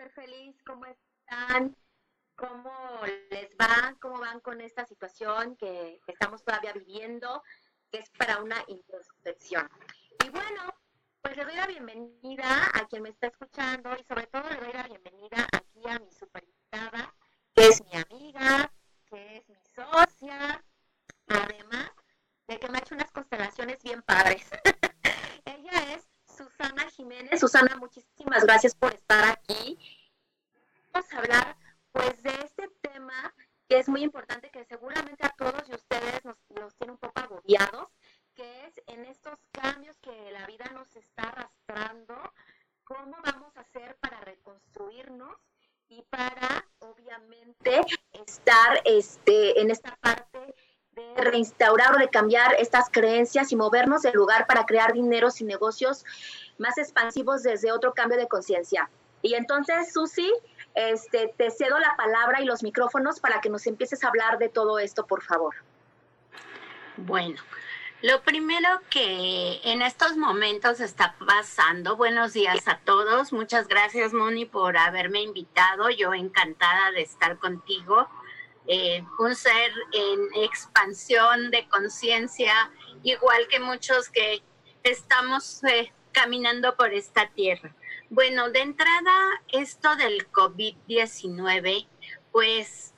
Ser feliz, ¿cómo están? ¿Cómo les va? ¿Cómo van con esta situación que estamos todavía viviendo? Que es para una introspección. Y bueno, pues le doy la bienvenida a quien me está escuchando y sobre todo le doy la bienvenida aquí a mi super invitada, que es mi amiga, que es mi socia, además de que me ha hecho unas constelaciones bien padres. Susana Jiménez. Susana, muchísimas gracias por estar aquí. Vamos a hablar pues de este tema que es muy importante, que seguramente a todos y ustedes nos, nos tiene un poco agobiados, que es en estos cambios que la vida nos está arrastrando, cómo vamos a hacer para reconstruirnos y para obviamente estar este, en esta parte de reinstaurar o de cambiar estas creencias y movernos del lugar para crear dineros y negocios más expansivos desde otro cambio de conciencia. Y entonces, Susi, este, te cedo la palabra y los micrófonos para que nos empieces a hablar de todo esto, por favor. Bueno, lo primero que en estos momentos está pasando, buenos días a todos, muchas gracias Moni por haberme invitado, yo encantada de estar contigo eh, un ser en expansión de conciencia, igual que muchos que estamos eh, caminando por esta tierra. Bueno, de entrada, esto del COVID-19, pues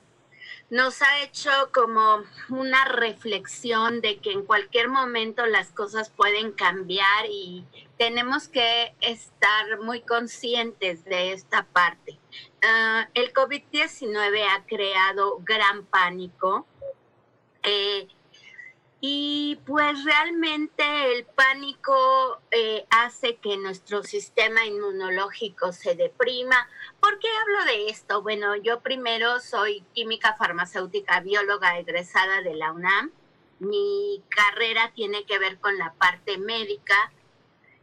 nos ha hecho como una reflexión de que en cualquier momento las cosas pueden cambiar y tenemos que estar muy conscientes de esta parte. Uh, el COVID-19 ha creado gran pánico. Eh, y pues realmente el pánico eh, hace que nuestro sistema inmunológico se deprima. ¿Por qué hablo de esto? Bueno, yo primero soy química farmacéutica, bióloga egresada de la UNAM. Mi carrera tiene que ver con la parte médica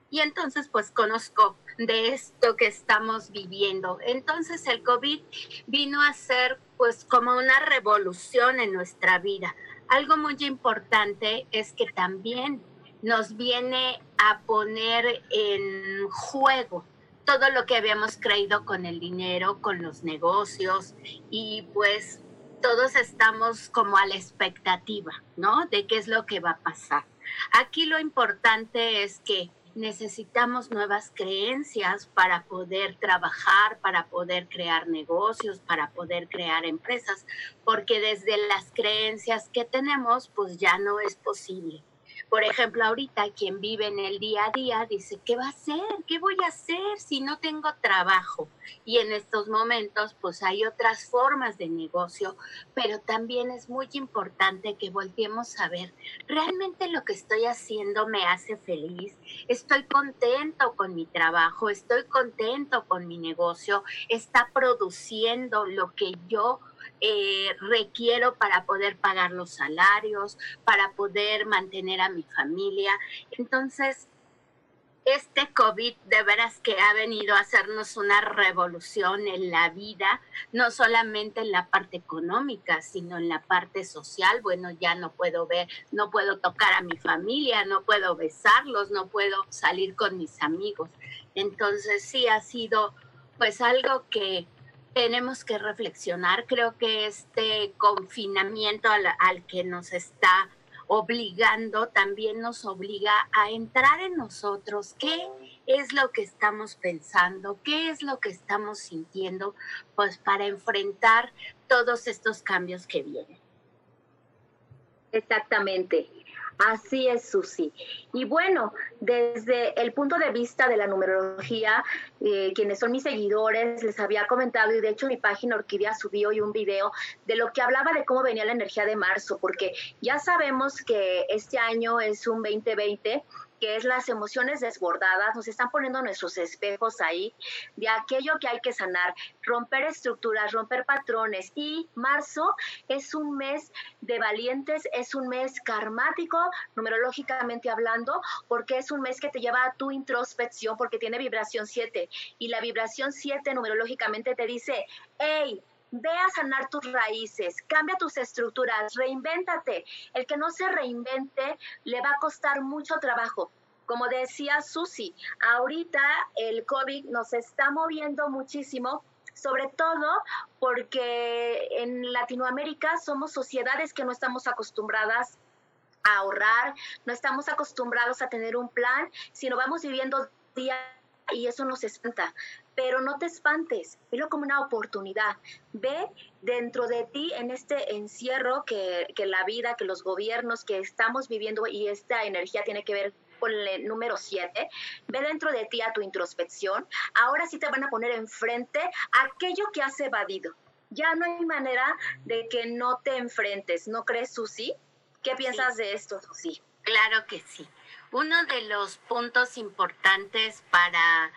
y entonces pues conozco de esto que estamos viviendo. Entonces el COVID vino a ser pues como una revolución en nuestra vida algo muy importante es que también nos viene a poner en juego todo lo que habíamos creído con el dinero, con los negocios y pues todos estamos como a la expectativa, ¿no? De qué es lo que va a pasar. Aquí lo importante es que necesitamos nuevas creencias para poder trabajar, para poder crear negocios, para poder crear empresas, porque desde las creencias que tenemos, pues ya no es posible. Por ejemplo, ahorita quien vive en el día a día dice, ¿qué va a hacer? ¿Qué voy a hacer si no tengo trabajo? Y en estos momentos, pues hay otras formas de negocio, pero también es muy importante que volteemos a ver, ¿realmente lo que estoy haciendo me hace feliz? ¿Estoy contento con mi trabajo? ¿Estoy contento con mi negocio? ¿Está produciendo lo que yo eh, requiero para poder pagar los salarios, para poder mantener a mi familia. Entonces, este COVID de veras que ha venido a hacernos una revolución en la vida, no solamente en la parte económica, sino en la parte social. Bueno, ya no puedo ver, no puedo tocar a mi familia, no puedo besarlos, no puedo salir con mis amigos. Entonces sí ha sido pues algo que tenemos que reflexionar. Creo que este confinamiento al, que nos está obligando también nos obliga a entrar en nosotros. ¿Qué es lo que estamos pensando? ¿Qué es lo que estamos sintiendo? Pues para enfrentar todos estos cambios que vienen. Exactamente. Así es, Susi. Y bueno, desde el punto de vista de la numerología, eh, quienes son mis seguidores, les había comentado, y de hecho mi página Orquídea subió hoy un video de lo que hablaba de cómo venía la energía de marzo, porque ya sabemos que este año es un 2020 que es las emociones desbordadas, nos están poniendo nuestros espejos ahí de aquello que hay que sanar, romper estructuras, romper patrones. Y marzo es un mes de valientes, es un mes karmático, numerológicamente hablando, porque es un mes que te lleva a tu introspección, porque tiene vibración 7. Y la vibración 7 numerológicamente te dice, hey, Ve a sanar tus raíces, cambia tus estructuras, reinvéntate. El que no se reinvente le va a costar mucho trabajo. Como decía Susi, ahorita el COVID nos está moviendo muchísimo sobre todo porque en Latinoamérica somos sociedades que no estamos acostumbradas a ahorrar, no estamos acostumbrados a tener un plan, sino vamos viviendo día y eso nos espanta pero no te espantes, velo como una oportunidad. Ve dentro de ti en este encierro que, que, la vida, que los gobiernos que estamos viviendo y esta energía tiene que ver con el número 7, ve dentro de ti a tu introspección. Ahora sí te van a poner enfrente aquello que has evadido. Ya no hay manera de que no te enfrentes, ¿no crees, Susi? ¿Qué piensas de esto, Susi? Claro que sí. Uno de los puntos importantes para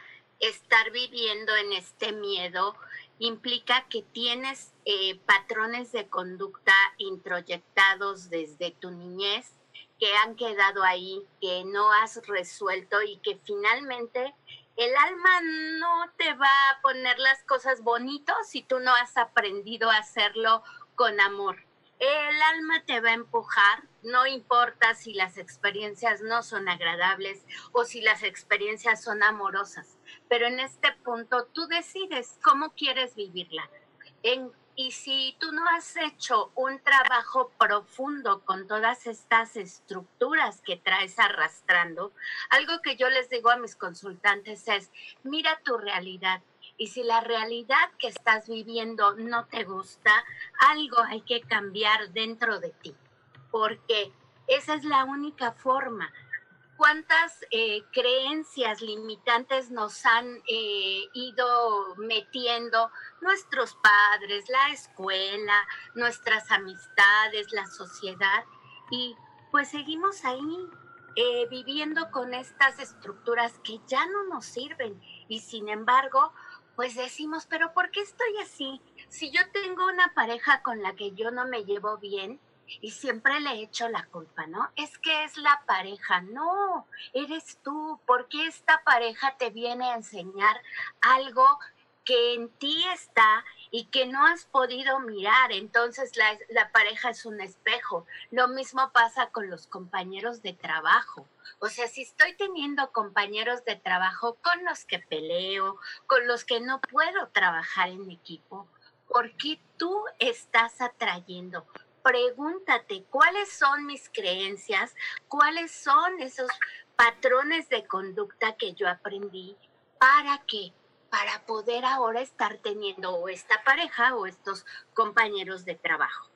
estar viviendo en este miedo implica que tienes eh, patrones de conducta introyectados desde tu niñez que han quedado ahí, que no has resuelto y que finalmente el alma no te va a poner las cosas bonitos si tú no has aprendido a hacerlo con amor. El alma te va a empujar, no importa si las experiencias no son agradables o si las experiencias son amorosas, pero en este punto tú decides cómo quieres vivirla. Y si tú no has hecho un trabajo profundo con todas estas estructuras que traes arrastrando, algo que yo les digo a mis consultantes es, mira tu realidad. Y si la realidad que estás viviendo no te gusta, algo hay que cambiar dentro de ti, porque esa es la única forma cuántas eh, creencias limitantes nos han eh, ido metiendo nuestros padres, la escuela, nuestras amistades, la sociedad. Y pues seguimos ahí eh, viviendo con estas estructuras que ya no nos sirven. Y sin embargo, pues decimos, pero ¿por qué estoy así? Si yo tengo una pareja con la que yo no me llevo bien, y siempre le echo la culpa, ¿no? Es que es la pareja, no, eres tú, porque esta pareja te viene a enseñar algo que en ti está y que no has podido mirar. Entonces la, la, pareja es un espejo. Lo mismo pasa con los compañeros de trabajo. O sea, si estoy teniendo compañeros de trabajo con los que peleo, con los que no puedo trabajar en equipo, ¿por qué tú estás atrayendo? Pregúntate cuáles son mis creencias, cuáles son esos patrones de conducta que yo aprendí, para qué, para poder ahora estar teniendo o esta pareja o estos compañeros de trabajo.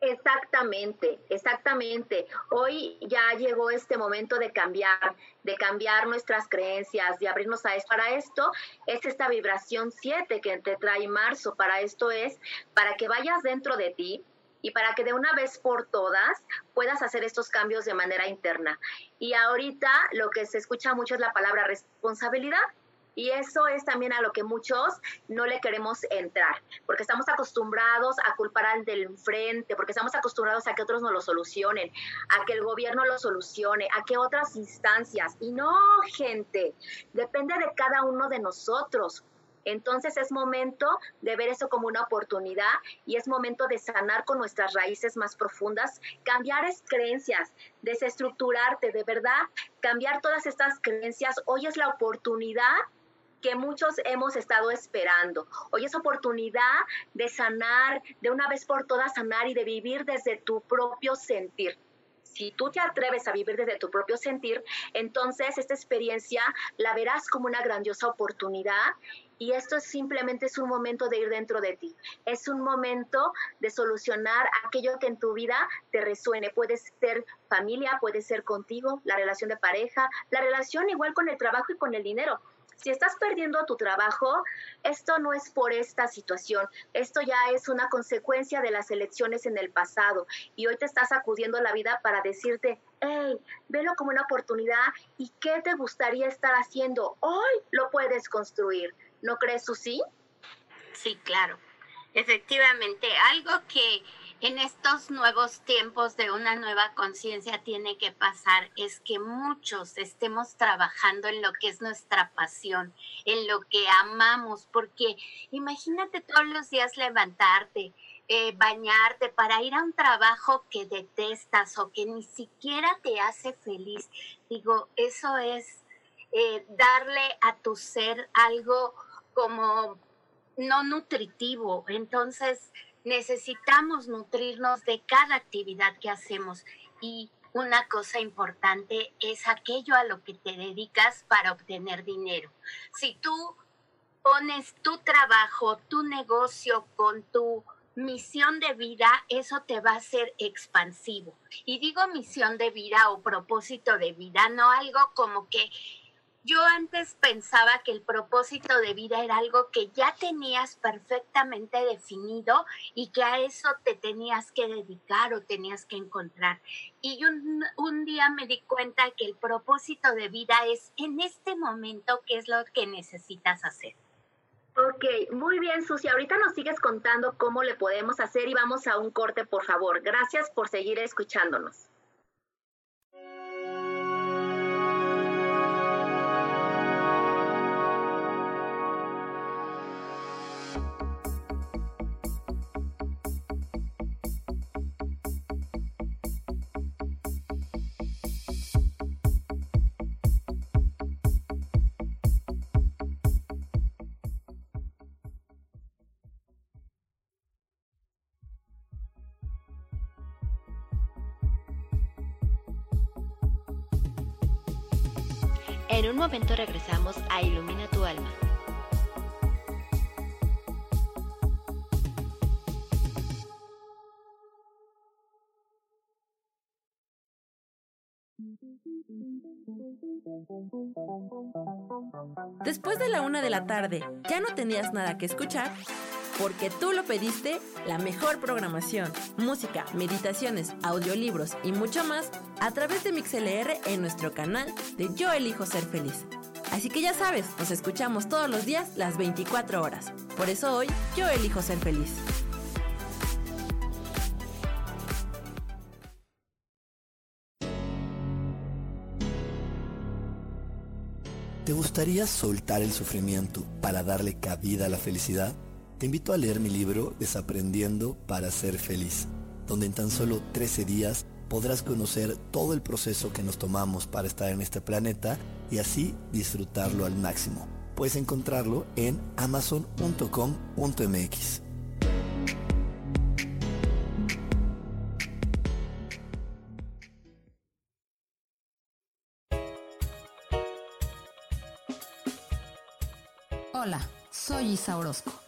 Exactamente, exactamente. Hoy ya llegó este momento de cambiar, de cambiar nuestras creencias, de abrirnos a esto. Para esto es esta vibración 7 que te trae marzo. Para esto es para que vayas dentro de ti y para que de una vez por todas puedas hacer estos cambios de manera interna. Y ahorita lo que se escucha mucho es la palabra responsabilidad. Y eso es también a lo que muchos no le queremos entrar, porque estamos acostumbrados a culpar al del frente, porque estamos acostumbrados a que otros nos lo solucionen, a que el gobierno lo solucione, a que otras instancias. Y no, gente, depende de cada uno de nosotros. Entonces es momento de ver eso como una oportunidad y es momento de sanar con nuestras raíces más profundas, cambiar es creencias, desestructurarte, de verdad, cambiar todas estas creencias. Hoy es la oportunidad que muchos hemos estado esperando. Hoy es oportunidad de sanar, de una vez por todas sanar y de vivir desde tu propio sentir. Si tú te atreves a vivir desde tu propio sentir, entonces esta experiencia la verás como una grandiosa oportunidad y esto simplemente es un momento de ir dentro de ti. Es un momento de solucionar aquello que en tu vida te resuene. Puede ser familia, puede ser contigo, la relación de pareja, la relación igual con el trabajo y con el dinero si estás perdiendo tu trabajo, esto no es por esta situación, esto ya es una consecuencia de las elecciones en el pasado y hoy te estás acudiendo a la vida para decirte, hey, velo como una oportunidad y qué te gustaría estar haciendo. Hoy lo puedes construir. ¿No crees, Susi? Sí, claro. Efectivamente, algo que en estos nuevos tiempos de una nueva conciencia tiene que pasar es que muchos estemos trabajando en lo que es nuestra pasión, en lo que amamos, porque imagínate todos los días levantarte, eh, bañarte para ir a un trabajo que detestas o que ni siquiera te hace feliz. Digo, eso es eh, darle a tu ser algo como no nutritivo. Entonces, necesitamos nutrirnos de cada actividad que hacemos y una cosa importante es aquello a lo que te dedicas para obtener dinero. Si tú pones tu trabajo, tu negocio con tu misión de vida, eso te va a ser expansivo. Y digo misión de vida o propósito de vida, no algo como que yo antes pensaba que el propósito de vida era algo que ya tenías perfectamente definido y que a eso te tenías que dedicar o tenías que encontrar. Y un, un día me di cuenta que el propósito de vida es en este momento qué es lo que necesitas hacer. Ok, muy bien, Susi. Ahorita nos sigues contando cómo le podemos hacer y vamos a un corte, por favor. Gracias por seguir escuchándonos. En un momento regresamos a Ilumina tu alma. Después de la una de la tarde, ¿ya no tenías nada que escuchar? Porque tú lo pediste, la mejor programación, música, meditaciones, audiolibros y mucho más a través de MixLR en nuestro canal de Yo Elijo Ser Feliz. Así que ya sabes, nos escuchamos todos los días las 24 horas. Por eso hoy yo elijo ser feliz. ¿Te gustaría soltar el sufrimiento para darle cabida a la felicidad? Te invito a leer mi libro Desaprendiendo para ser feliz, donde en tan solo 13 días podrás conocer todo el proceso que nos tomamos para estar en este planeta y así disfrutarlo al máximo. Puedes encontrarlo en amazon.com.mx. Hola, soy Isa Orozco.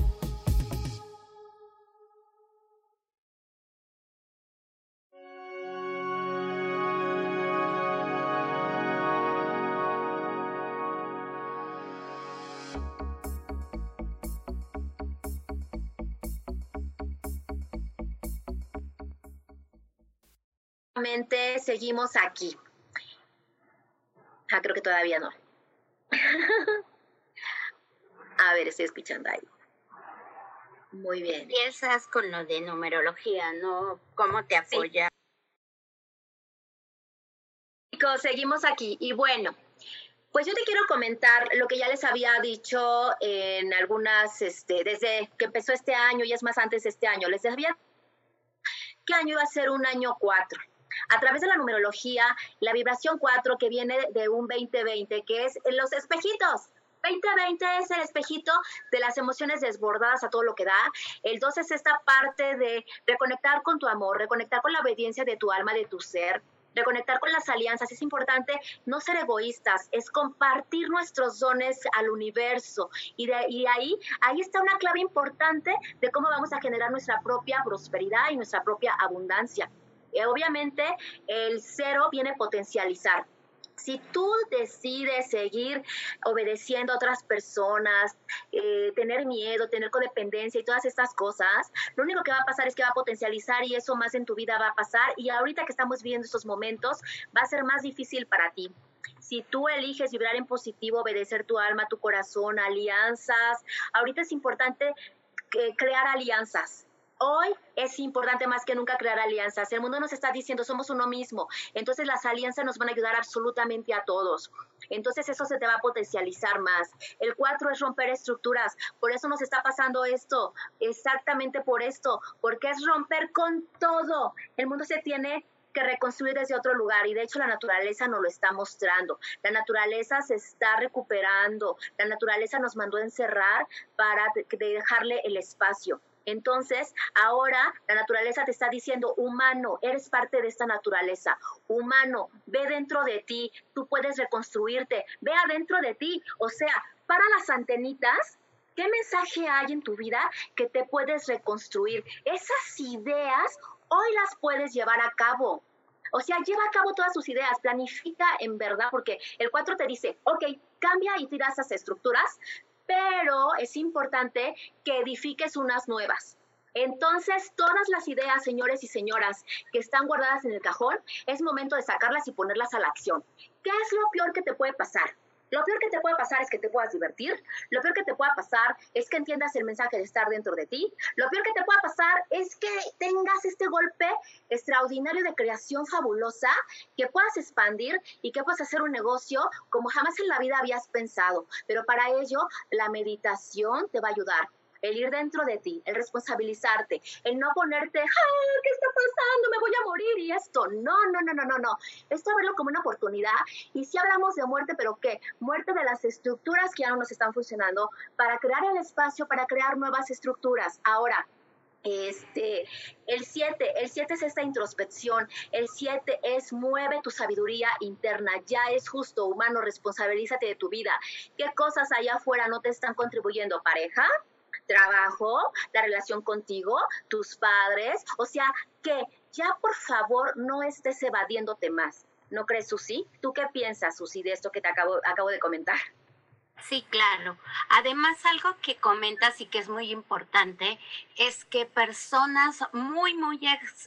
Seguimos aquí. Ah, creo que todavía no. A ver, estoy escuchando ahí. Muy bien. Empiezas con lo de numerología, ¿no? ¿Cómo te apoya? Chicos, seguimos aquí. Y bueno, pues yo te quiero comentar lo que ya les había dicho en algunas, este, desde que empezó este año y es más antes de este año, les había que año iba a ser un año cuatro a través de la numerología, la vibración 4 que viene de un 2020, que es los espejitos. 2020 es el espejito de las emociones desbordadas a todo lo que da. El 2 es esta parte de reconectar con tu amor, reconectar con la obediencia de tu alma, de tu ser, reconectar con las alianzas. Es importante no ser egoístas, es compartir nuestros dones al universo. Y, de, y ahí, ahí está una clave importante de cómo vamos a generar nuestra propia prosperidad y nuestra propia abundancia. Eh, obviamente el cero viene potencializar. Si tú decides seguir obedeciendo a otras personas, eh, tener miedo, tener codependencia y todas estas cosas, lo único que va a pasar es que va a potencializar y eso más en tu vida va a pasar. Y ahorita que estamos viviendo estos momentos, va a ser más difícil para ti. Si tú eliges vibrar en positivo, obedecer tu alma, tu corazón, alianzas, ahorita es importante eh, crear alianzas Hoy es importante más que nunca crear alianzas. El mundo nos está diciendo somos uno mismo. Entonces las alianzas nos van a ayudar absolutamente a todos. Entonces eso se te va a potencializar más. El cuatro es romper estructuras. Por eso nos está pasando esto. Exactamente por esto. Porque es romper con todo. El mundo se tiene que reconstruir desde otro lugar y de hecho la naturaleza nos lo está mostrando. La naturaleza se está recuperando, la naturaleza nos mandó a encerrar para dejarle el espacio. Entonces, ahora la naturaleza te está diciendo, humano, eres parte de esta naturaleza. Humano, ve dentro de ti, tú puedes reconstruirte, ve adentro de ti. O sea, para las antenitas, ¿qué mensaje hay en tu vida que te puedes reconstruir? Esas ideas hoy las puedes llevar a cabo. O sea, lleva a cabo todas sus ideas, planifica en verdad, porque el 4 te dice, ok, cambia y tira esas estructuras, pero es importante que edifiques unas nuevas. Entonces, todas las ideas, señores y señoras, que están guardadas en el cajón, es momento de sacarlas y ponerlas a la acción. ¿Qué es lo peor que te puede pasar? Lo peor que te puede pasar es que te puedas divertir. Lo peor que te pueda pasar es que entiendas el mensaje de estar dentro de ti. Lo peor que te pueda pasar es que tengas este golpe extraordinario de creación fabulosa, que puedas expandir y que puedas hacer un negocio como jamás en la vida habías pensado. Pero para ello, la meditación te va a ayudar el ir dentro de ti, el responsabilizarte, el no ponerte, ¿qué está pasando? Me voy a morir y esto. No, no, no, no, no, no. Esto verlo como una oportunidad. Y si hablamos de muerte, pero ¿qué? Muerte de las estructuras que ya no nos están funcionando para crear el espacio, para crear nuevas estructuras. Ahora, Este, el 7, el 7 es esta introspección, el 7 es mueve tu sabiduría interna, ya es justo, humano, responsabilízate de tu vida. ¿Qué cosas allá afuera no te están contribuyendo? ¿Pareja? ¿Trabajo? ¿La relación contigo? ¿Tus padres? O sea, que ya por favor no estés evadiéndote más. ¿No crees, Susi? ¿Tú qué piensas, Susi, de esto que te acabo, de comentar? Sí, claro. Además, algo que comentas y que es muy importante es que personas muy, muy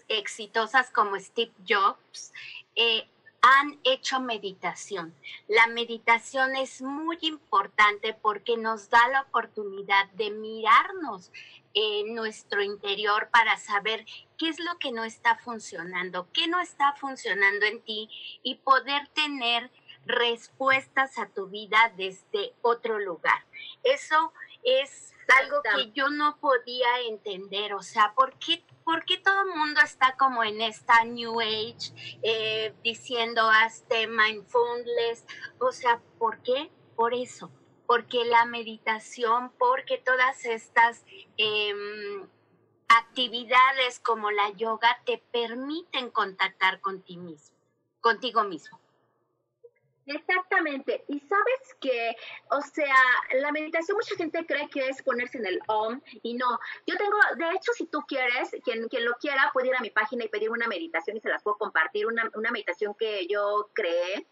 exitosas como Steve Jobs eh, han hecho meditación. La meditación es muy importante porque nos da la oportunidad de mirarnos en nuestro interior para saber qué es lo que no está funcionando, qué no está funcionando en ti y poder tener respuestas a tu vida desde otro lugar. Eso es algo que yo no podía entender, o sea, ¿por qué, por qué todo el mundo está como en esta New Age eh, diciendo hazte mindfulness? O sea, ¿por qué? Por eso, porque la meditación, porque todas estas... Em, actividades como la yoga te permiten contactar con ti mismo, contigo mismo. Exactamente. Y sabes que, o sea, la meditación mucha gente cree que es ponerse en el OM y no. Yo tengo, de hecho, si tú quieres, quien, quien lo quiera puede ir a mi página y pedir una meditación y se las puedo compartir, una, una meditación que yo creé,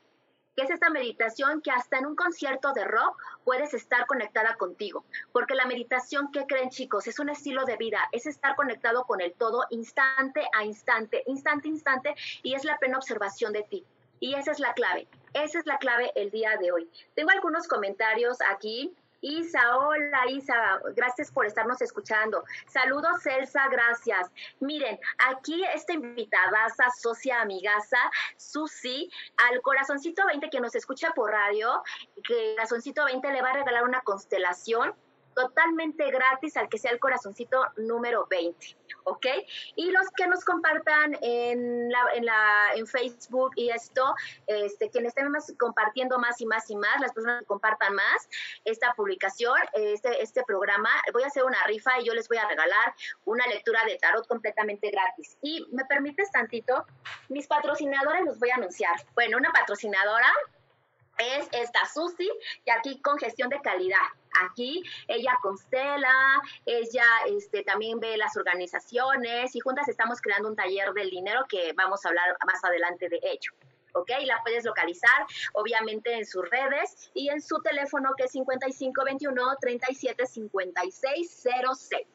que es esta meditación que hasta en un concierto de rock puedes estar conectada contigo. Porque la meditación, ¿qué creen chicos? Es un estilo de vida, es estar conectado con el todo instante a instante, instante a instante, y es la plena observación de ti. Y esa es la clave. Esa es la clave el día de hoy. Tengo algunos comentarios aquí. Isa, hola Isa, gracias por estarnos escuchando. Saludos Elsa, gracias. Miren, aquí esta invitada, socia amigaza, Susi, al corazoncito 20 que nos escucha por radio, que corazoncito 20 le va a regalar una constelación totalmente gratis al que sea el corazoncito número 20, ¿ok? Y los que nos compartan en, la, en, la, en Facebook y esto, este, quienes estén más, compartiendo más y más y más, las personas que compartan más esta publicación, este, este programa, voy a hacer una rifa y yo les voy a regalar una lectura de tarot completamente gratis. Y me permites tantito, mis patrocinadores los voy a anunciar. Bueno, una patrocinadora es esta Susi, y aquí con gestión de calidad. Aquí ella constela, ella este, también ve las organizaciones y juntas estamos creando un taller del dinero que vamos a hablar más adelante de ello. ¿ok? La puedes localizar, obviamente, en sus redes y en su teléfono que es 5521 375606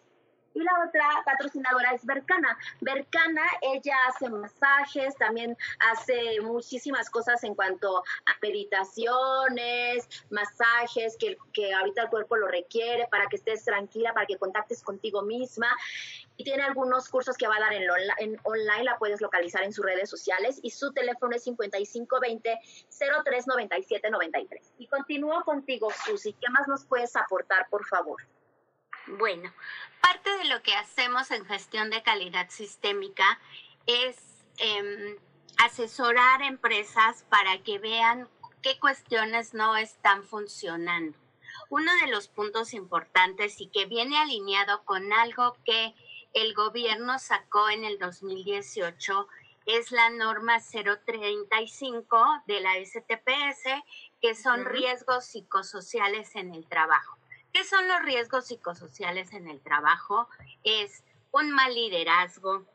y la otra patrocinadora es Bercana. Bercana, ella hace masajes, también hace muchísimas cosas en cuanto a meditaciones, masajes que, que ahorita el cuerpo lo requiere para que estés tranquila, para que contactes contigo misma. Y tiene algunos cursos que va a dar en, en online, la puedes localizar en sus redes sociales y su teléfono es 5520 039793. Y continúo contigo, Susi. ¿Qué más nos puedes aportar, por favor? Bueno, parte de lo que hacemos en gestión de calidad sistémica es em, asesorar empresas para que vean qué cuestiones no están funcionando. Uno de los puntos importantes y que viene alineado con algo que el gobierno sacó en el 2018 es la norma 035 de la STPS, que son riesgos psicosociales en el trabajo. ¿Qué son los riesgos psicosociales en el trabajo? Es un mal liderazgo,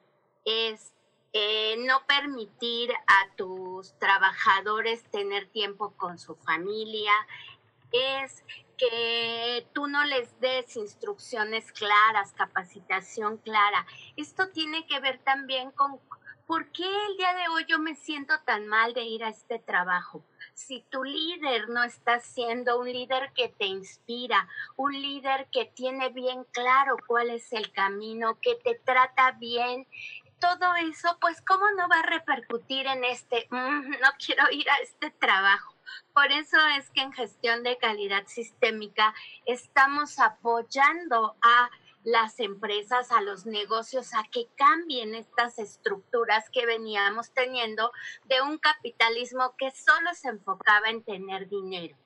es eh, no permitir a tus trabajadores tener tiempo con su familia, es que tú no les des instrucciones claras, capacitación clara. Esto tiene que ver también con por qué el día de hoy yo me siento tan mal de ir a este trabajo si tu líder no está siendo un líder que te inspira, un líder que tiene bien claro cuál es el camino, que te trata bien, todo eso, pues cómo no va a repercutir en este, mm, no quiero ir a este trabajo. Por eso es que en gestión de calidad sistémica estamos apoyando a las empresas, a los negocios, a que cambien estas estructuras que veníamos teniendo de un capitalismo que solo se enfocaba en tener dinero.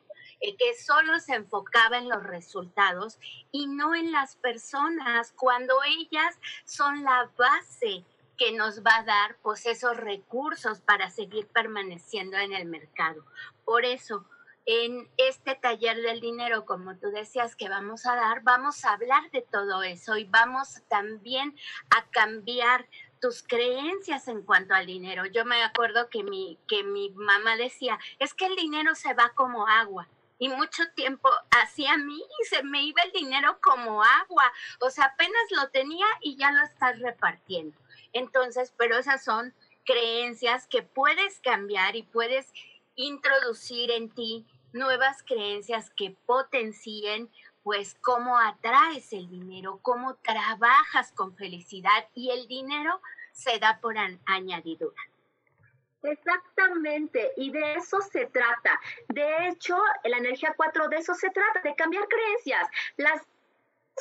eh, que solo se enfocaba en los resultados y no en las personas, cuando ellas son la base que nos va a dar pues esos recursos para seguir permaneciendo en el mercado. Por eso, en este taller del dinero, como tú decías que vamos a dar, vamos a hablar de todo eso y vamos también a cambiar tus creencias en cuanto al dinero. Yo me acuerdo que mi, que mi mamá decía, es que el dinero se va como agua. Y mucho tiempo hacía a mí se me iba el dinero como agua. O sea, apenas lo tenía y ya lo estás repartiendo. Entonces, pero esas son creencias que puedes cambiar y puedes introducir en ti nuevas creencias que potencien pues cómo atraes el dinero, cómo trabajas con felicidad y el dinero se da por añadidura. Exactamente, y de eso se trata. De hecho, la energía 4 de eso se trata, de cambiar creencias. Las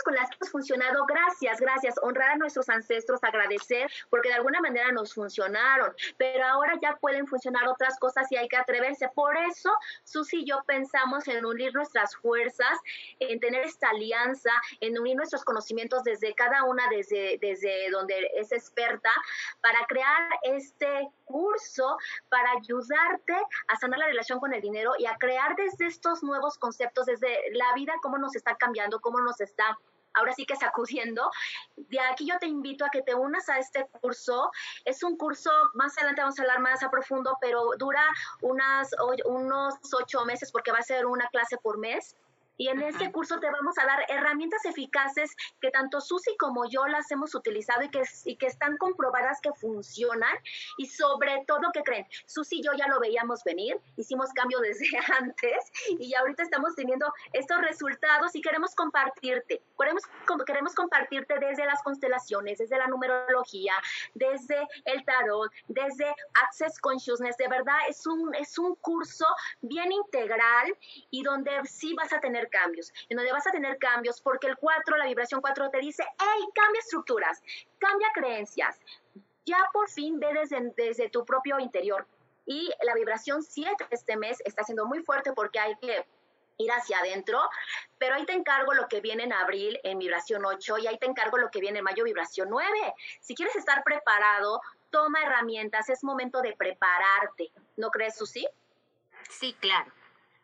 con las que hemos funcionado, gracias, gracias, honrar a nuestros ancestros, agradecer, porque de alguna manera nos funcionaron, pero ahora ya pueden funcionar otras cosas y hay que atreverse. Por eso, Susi y yo pensamos en unir nuestras fuerzas, en tener esta alianza, en unir nuestros conocimientos desde cada una, desde, desde donde es experta, para crear este curso para ayudarte a sanar la relación con el dinero y a crear desde estos nuevos conceptos, desde la vida, cómo nos está cambiando, cómo nos está ahora sí que sacudiendo. De aquí yo te invito a que te unas a este curso. Es un curso, más adelante vamos a hablar más a profundo, pero dura unas, unos ocho meses porque va a ser una clase por mes. Y en este curso te vamos a dar herramientas eficaces que tanto Susi como yo las hemos utilizado y que, y que están comprobadas que funcionan y sobre todo que creen. Susi y yo ya lo veíamos venir, hicimos cambio desde antes y ahorita estamos teniendo estos resultados y queremos compartirte. Queremos, queremos compartirte desde las constelaciones, desde la numerología, desde el tarot, desde Access Consciousness. De verdad es un, es un curso bien integral y donde sí vas a tener cambios, en donde vas a tener cambios porque el 4, la vibración 4 te dice, hey, cambia estructuras, cambia creencias, ya por fin ve desde, desde tu propio interior. Y la vibración 7 este mes está siendo muy fuerte porque hay que ir hacia adentro, pero ahí te encargo lo que viene en abril en vibración 8 y ahí te encargo lo que viene en mayo vibración 9. Si quieres estar preparado, toma herramientas, es momento de prepararte. ¿No crees, Susi? Sí, claro.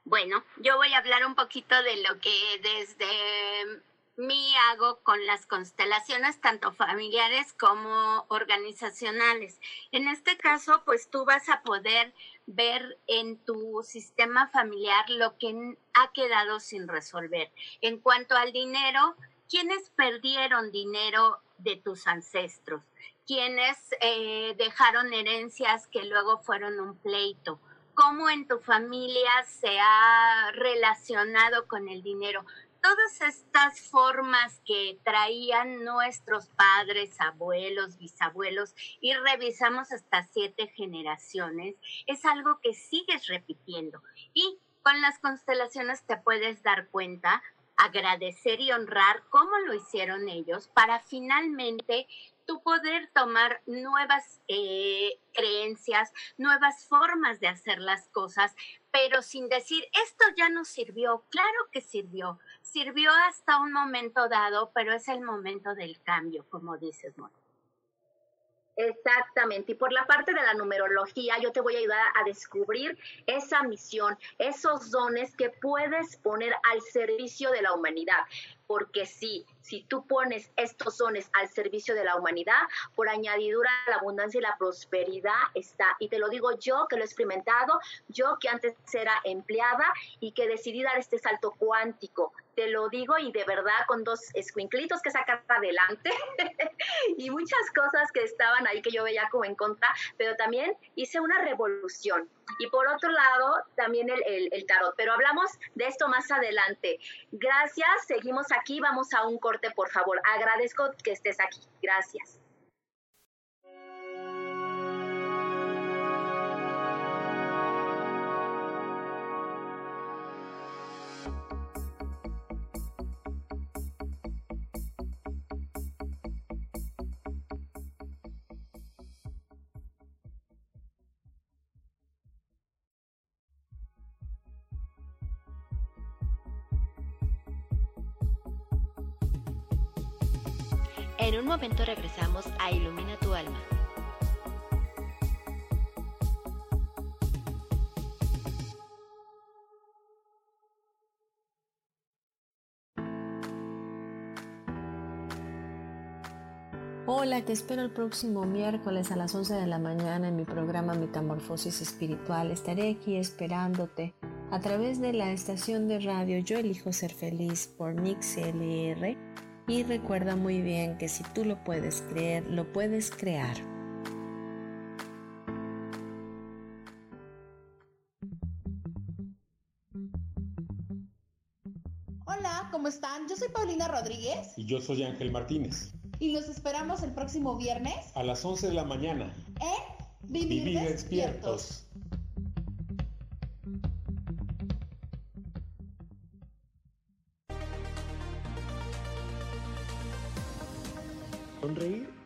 Bueno, yo voy a hablar un poquito de lo que desde mí hago con las constelaciones, tanto familiares como organizacionales. En este caso, pues tú vas a poder ver en tu sistema familiar lo que ha quedado sin resolver. En cuanto al dinero, ¿quiénes perdieron dinero de tus ancestros? ¿Quiénes eh, dejaron herencias que luego fueron un pleito? Cómo en tu familia se ha relacionado con el dinero. Todas estas formas que traían nuestros padres, abuelos, bisabuelos, y revisamos hasta siete generaciones, es algo que sigues repitiendo. Y con las constelaciones te puedes dar cuenta, agradecer y honrar cómo lo hicieron ellos para finalmente tú poder tomar nuevas eh, creencias, nuevas formas de hacer las cosas, pero sin decir, esto ya no sirvió. Claro que sirvió. Sirvió hasta un momento dado, pero es el momento del cambio, como dices, Mónica. Exactamente. Y por la parte de la numerología, yo te voy a ayudar a descubrir esa misión, esos dones que puedes poner al servicio de la humanidad porque sí, si tú pones estos dones al servicio de la humanidad, por añadidura la abundancia y la prosperidad está. Y te lo digo yo que lo he experimentado, yo que antes era empleada y que decidí dar este salto cuántico. Te lo digo y de verdad con dos escuinclitos que sacar adelante y muchas cosas que estaban ahí que yo veía como en contra, pero también hice una revolución. Y por otro lado, también el, el tarot. Pero hablamos de esto más adelante. Gracias, seguimos aquí vamos a un corte, por favor. Agradezco que estés aquí. Gracias. Momento regresamos a Ilumina tu alma. Hola, te espero el próximo miércoles a las 11 de la mañana en mi programa Metamorfosis Espiritual. Estaré aquí esperándote a través de la estación de radio Yo elijo ser feliz por Mix LR y recuerda muy bien que si tú lo puedes creer, lo puedes crear. Hola, ¿cómo están? Yo soy Paulina Rodríguez. Y yo soy Ángel Martínez y los esperamos el próximo viernes a las 11 de la mañana en Vivir, despiertos. Sonreír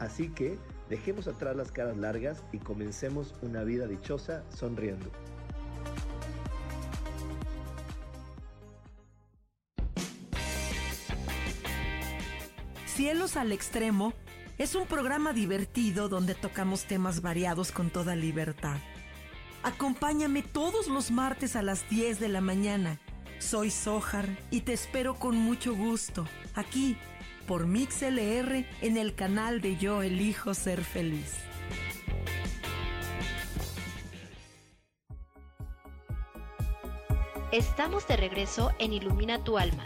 Así que dejemos atrás las caras largas y comencemos una vida dichosa sonriendo. Cielos al Extremo es un programa divertido donde tocamos temas variados con toda libertad. Acompáñame todos los martes a las 10 de la mañana. Soy Sojar y te espero con mucho gusto aquí por MixLR en el canal de Yo Elijo Ser Feliz. Estamos de regreso en Ilumina tu alma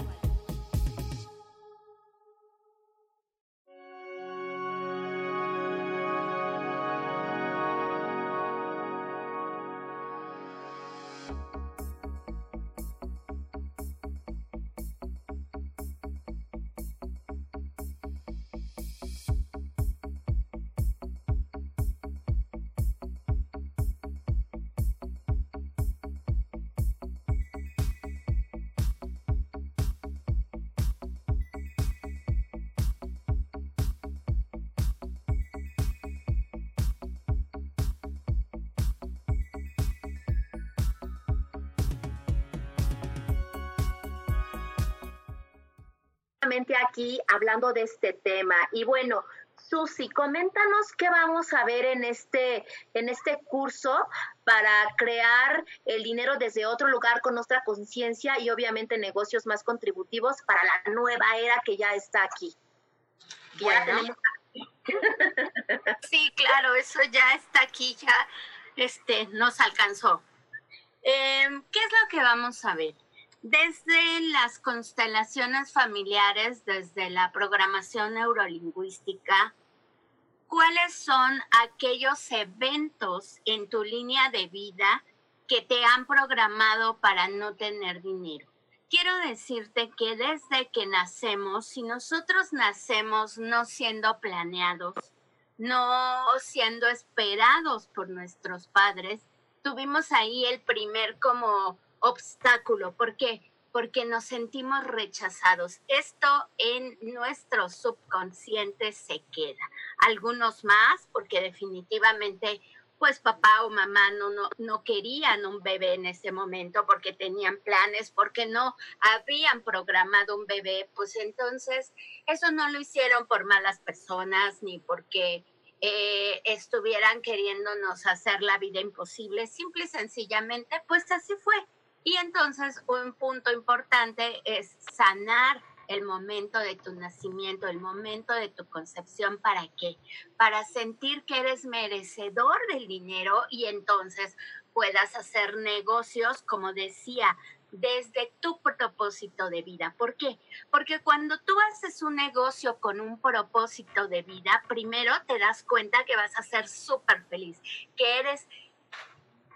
hablando de este tema. Y bueno, Susi, coméntanos qué vamos a ver en este, en este curso para crear el dinero desde otro lugar con nuestra conciencia y obviamente negocios más contributivos para la nueva era que ya está aquí. sí, claro, eso ya está aquí, ya este, nos alcanzó. Em, ¿Qué es lo que vamos a ver? Desde las constelaciones familiares, desde la programación neurolingüística, ¿cuáles son aquellos eventos en tu línea de vida que te han programado para no tener dinero? Quiero decirte que desde que nacemos, si nosotros nacemos no siendo planeados, no siendo esperados por nuestros padres, tuvimos ahí el primer como obstáculo. ¿Por qué? Porque nos sentimos rechazados. Esto en nuestro subconsciente se queda. Algunos más, porque definitivamente pues papá o mamá no, no, no, querían un bebé en ese momento porque tenían planes, porque no habían programado un bebé, pues entonces eso no lo hicieron por malas personas ni porque eh, estuvieran queriéndonos hacer la vida imposible, simple y sencillamente, pues así fue. Y entonces un punto importante es sanar el momento de tu nacimiento, el momento de tu concepción, ¿para qué? Para sentir que eres merecedor del dinero y entonces puedas hacer negocios, como decía, desde tu propósito de vida. ¿Por qué? Porque cuando tú haces un negocio con un propósito de vida, primero te das cuenta que vas a ser súper feliz, que eres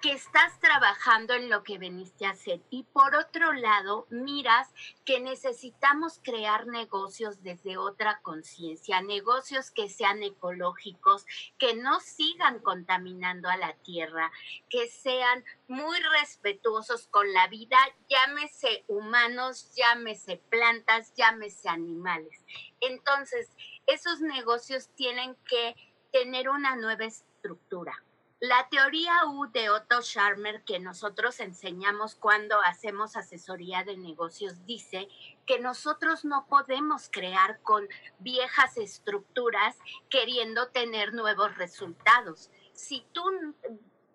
que estás trabajando en lo que veniste a hacer. Y por otro lado, miras que necesitamos crear negocios desde otra conciencia, negocios que sean ecológicos, que no sigan contaminando a la tierra, que sean muy respetuosos con la vida, llámese humanos, llámese plantas, llámese animales. Entonces, esos negocios tienen que tener una nueva estructura la teoría U de Otto Scharmer que nosotros enseñamos cuando hacemos asesoría de negocios dice que nosotros no podemos crear con viejas estructuras queriendo tener nuevos resultados. Si tú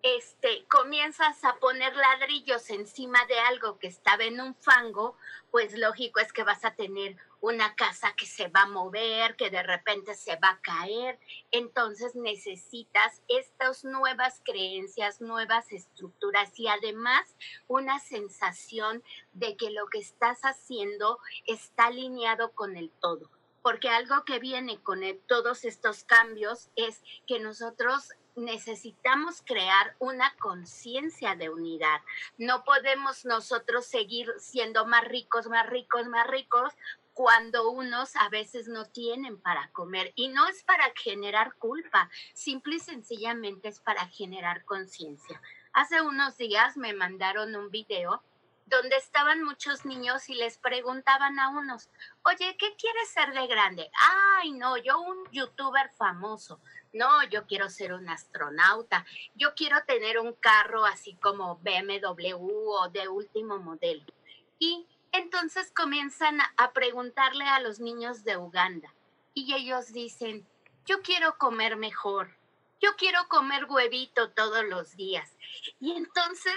este, comienzas a poner ladrillos encima de algo que estaba en un fango, pues lógico es que vas a tener una casa que se va a mover, que de repente se va a caer. Entonces necesitas estas nuevas creencias, nuevas estructuras y además una sensación de que lo que estás haciendo está alineado con el todo. Porque algo que viene con todos estos cambios es que nosotros necesitamos crear una conciencia de unidad. No podemos nosotros seguir siendo más ricos, más ricos, más ricos, cuando unos a veces no tienen para comer. Y no es para generar culpa, simple y sencillamente es para generar conciencia. Hace unos días me mandaron un video donde estaban muchos niños y les preguntaban a unos, oye, ¿qué quieres ser de grande? Ay, no, yo un youtuber famoso. No, yo quiero ser un astronauta. Yo quiero tener un carro así como BMW o de último modelo. Y entonces comienzan a preguntarle a los niños de Uganda y ellos dicen, yo quiero comer mejor, yo quiero comer huevito todos los días. Y entonces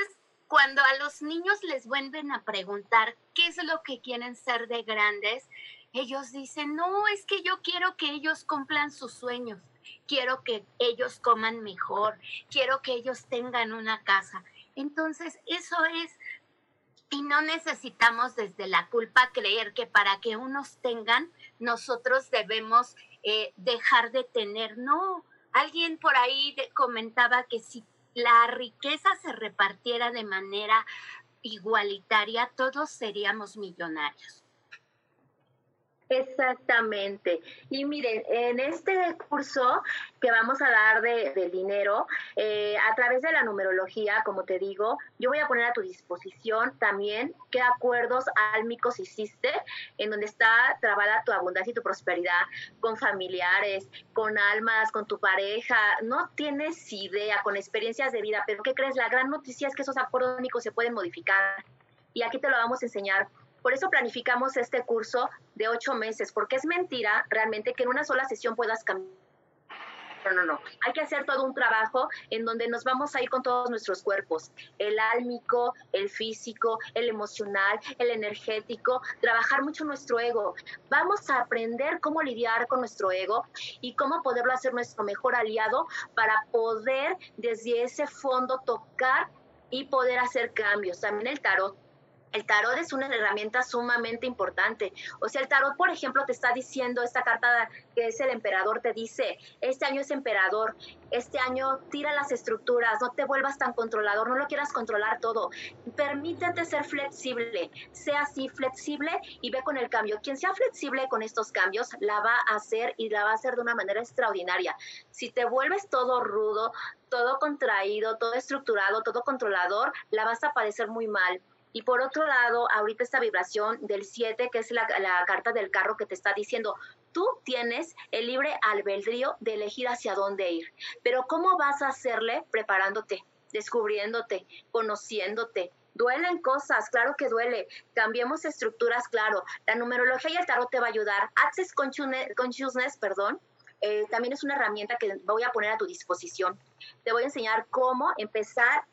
cuando a los niños les vuelven a preguntar qué es lo que quieren ser de grandes, ellos dicen, no, es que yo quiero que ellos cumplan sus sueños, quiero que ellos coman mejor, quiero que ellos tengan una casa. Entonces, eso es y no necesitamos desde la culpa creer que para que unos tengan, nosotros debemos eh, dejar de tener. No, alguien por ahí comentaba que si la riqueza se repartiera de manera igualitaria, todos seríamos millonarios. Exactamente. Y miren, en este curso que vamos a dar de, dinero, eh, a través de la numerología, como te digo, yo voy a poner a tu disposición también qué acuerdos álmicos hiciste, en donde está trabada tu abundancia y tu prosperidad con familiares, con almas, con tu pareja. No tienes idea, con experiencias de vida, pero ¿qué crees? La gran noticia es que esos acuerdos álmicos se pueden modificar. Y aquí te lo vamos a enseñar por eso planificamos este curso de ocho meses, porque es mentira realmente que en una sola sesión puedas cambiar. No, no, no. Hay que hacer todo un trabajo en donde nos vamos a ir con todos nuestros cuerpos, el álmico, el físico, el emocional, el energético, trabajar mucho nuestro ego. Vamos a aprender cómo lidiar con nuestro ego y cómo poderlo hacer nuestro mejor aliado para poder desde ese fondo tocar y poder hacer cambios. También el tarot el tarot es una herramienta sumamente importante. O sea, el tarot, por ejemplo, te está diciendo, esta carta que es el emperador, te dice, este año es emperador, este año tira las estructuras, no te vuelvas tan controlador, no lo quieras controlar todo. Permítete ser flexible, sea así flexible y ve con el cambio. Quien sea flexible con estos cambios, la va a hacer y la va a hacer de una manera extraordinaria. Si te vuelves todo rudo, todo contraído, todo estructurado, todo controlador, la vas a padecer muy mal. Y por otro lado, ahorita esta vibración del 7, que es la, carta del carro que te está diciendo, tú tienes el libre albedrío de elegir hacia dónde ir. Pero ¿cómo vas a hacerle preparándote, descubriéndote, conociéndote? Duelen cosas, claro que duele. Cambiemos estructuras, claro. La numerología y el tarot te va a ayudar. Access Consciousness, perdón, eh, también es una herramienta que voy a poner a tu disposición. Te voy a enseñar cómo empezar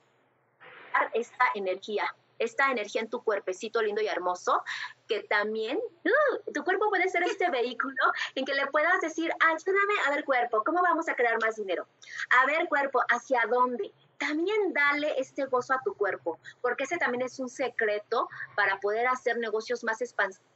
esta energía esta energía en tu cuerpecito lindo y hermoso, que también uh, tu cuerpo puede ser este vehículo en que le puedas decir, ayúdame a ver cuerpo, ¿cómo vamos a crear más dinero? A ver cuerpo, ¿hacia dónde? También dale este gozo a tu cuerpo, porque ese también es un secreto para poder hacer negocios más expansivos.